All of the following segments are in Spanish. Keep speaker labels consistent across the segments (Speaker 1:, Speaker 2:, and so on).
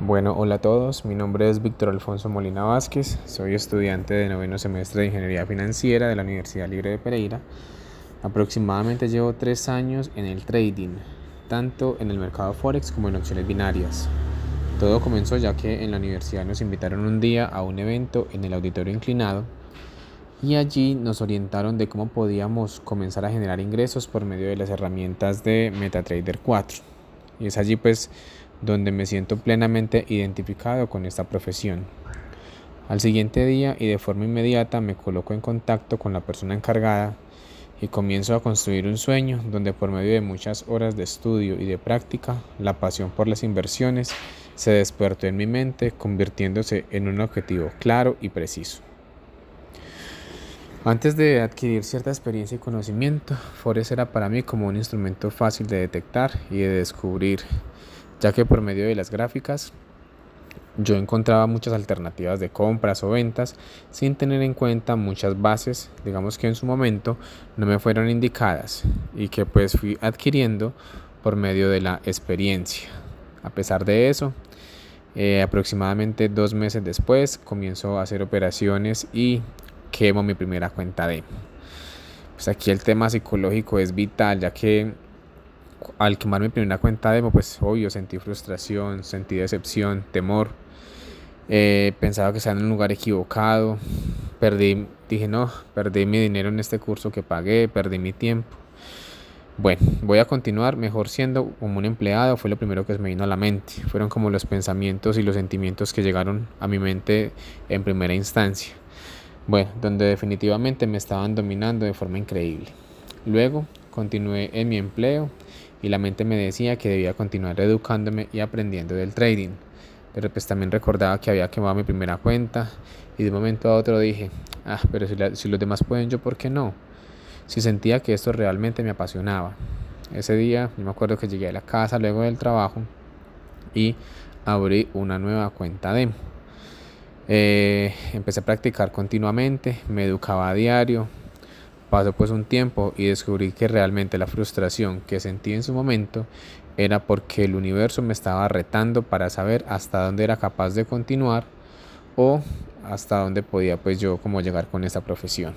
Speaker 1: Bueno, hola a todos, mi nombre es Víctor Alfonso Molina Vázquez, soy estudiante de noveno semestre de Ingeniería Financiera de la Universidad Libre de Pereira. Aproximadamente llevo tres años en el trading, tanto en el mercado Forex como en opciones binarias. Todo comenzó ya que en la universidad nos invitaron un día a un evento en el auditorio inclinado y allí nos orientaron de cómo podíamos comenzar a generar ingresos por medio de las herramientas de MetaTrader 4. Y es allí pues donde me siento plenamente identificado con esta profesión. Al siguiente día y de forma inmediata me coloco en contacto con la persona encargada y comienzo a construir un sueño donde por medio de muchas horas de estudio y de práctica, la pasión por las inversiones se despertó en mi mente convirtiéndose en un objetivo claro y preciso. Antes de adquirir cierta experiencia y conocimiento, Forex era para mí como un instrumento fácil de detectar y de descubrir ya que por medio de las gráficas yo encontraba muchas alternativas de compras o ventas sin tener en cuenta muchas bases, digamos que en su momento no me fueron indicadas y que pues fui adquiriendo por medio de la experiencia. A pesar de eso, eh, aproximadamente dos meses después comienzo a hacer operaciones y quemo mi primera cuenta de. Pues aquí el tema psicológico es vital, ya que al quemar mi primera cuenta demo, pues obvio, sentí frustración, sentí decepción, temor. Eh, pensaba que estaba en un lugar equivocado. Perdí, dije, no, perdí mi dinero en este curso que pagué, perdí mi tiempo. Bueno, voy a continuar mejor siendo como un empleado, fue lo primero que me vino a la mente. Fueron como los pensamientos y los sentimientos que llegaron a mi mente en primera instancia. Bueno, donde definitivamente me estaban dominando de forma increíble. Luego continué en mi empleo y la mente me decía que debía continuar educándome y aprendiendo del trading. Pero pues también recordaba que había quemado mi primera cuenta y de un momento a otro dije, ah, pero si, si los demás pueden, yo por qué no. Si sentía que esto realmente me apasionaba. Ese día, yo me acuerdo que llegué a la casa luego del trabajo y abrí una nueva cuenta demo. Eh, empecé a practicar continuamente, me educaba a diario, Pasó pues un tiempo y descubrí que realmente la frustración que sentí en su momento era porque el universo me estaba retando para saber hasta dónde era capaz de continuar o hasta dónde podía pues yo como llegar con esa profesión.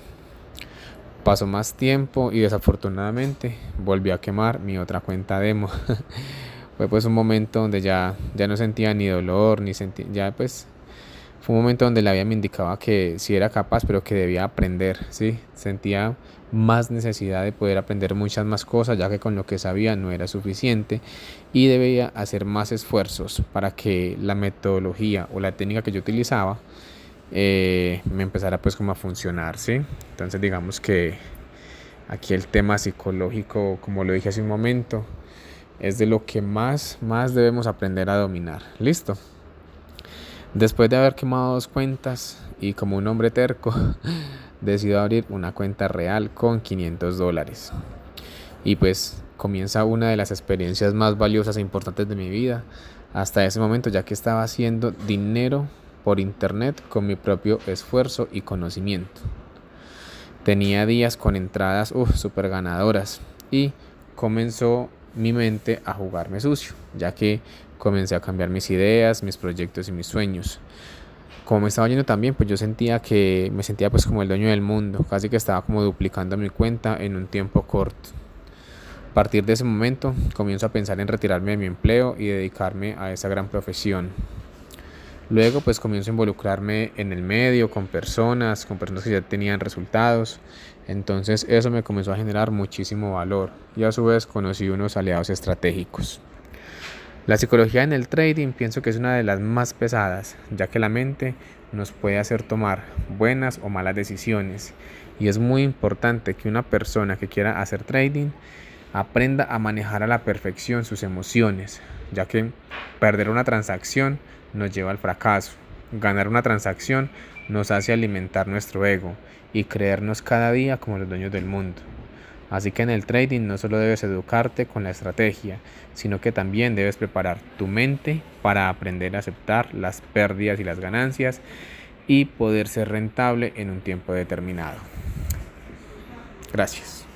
Speaker 1: Pasó más tiempo y desafortunadamente volví a quemar mi otra cuenta demo. Fue pues un momento donde ya, ya no sentía ni dolor, ni sentía, ya pues fue un momento donde la vida me indicaba que sí era capaz, pero que debía aprender, ¿sí? Sentía más necesidad de poder aprender muchas más cosas, ya que con lo que sabía no era suficiente y debía hacer más esfuerzos para que la metodología o la técnica que yo utilizaba eh, me empezara pues como a funcionar, ¿sí? Entonces digamos que aquí el tema psicológico, como lo dije hace un momento, es de lo que más, más debemos aprender a dominar. ¿Listo? Después de haber quemado dos cuentas y como un hombre terco, decido abrir una cuenta real con 500 dólares. Y pues comienza una de las experiencias más valiosas e importantes de mi vida hasta ese momento, ya que estaba haciendo dinero por internet con mi propio esfuerzo y conocimiento. Tenía días con entradas súper ganadoras y comenzó mi mente a jugarme sucio, ya que comencé a cambiar mis ideas, mis proyectos y mis sueños. Como me estaba yendo también, pues yo sentía que me sentía pues como el dueño del mundo, casi que estaba como duplicando mi cuenta en un tiempo corto. A partir de ese momento comienzo a pensar en retirarme de mi empleo y dedicarme a esa gran profesión. Luego pues comienzo a involucrarme en el medio, con personas, con personas que ya tenían resultados. Entonces eso me comenzó a generar muchísimo valor y a su vez conocí unos aliados estratégicos. La psicología en el trading pienso que es una de las más pesadas, ya que la mente nos puede hacer tomar buenas o malas decisiones. Y es muy importante que una persona que quiera hacer trading aprenda a manejar a la perfección sus emociones, ya que perder una transacción nos lleva al fracaso. Ganar una transacción nos hace alimentar nuestro ego y creernos cada día como los dueños del mundo. Así que en el trading no solo debes educarte con la estrategia, sino que también debes preparar tu mente para aprender a aceptar las pérdidas y las ganancias y poder ser rentable en un tiempo determinado. Gracias.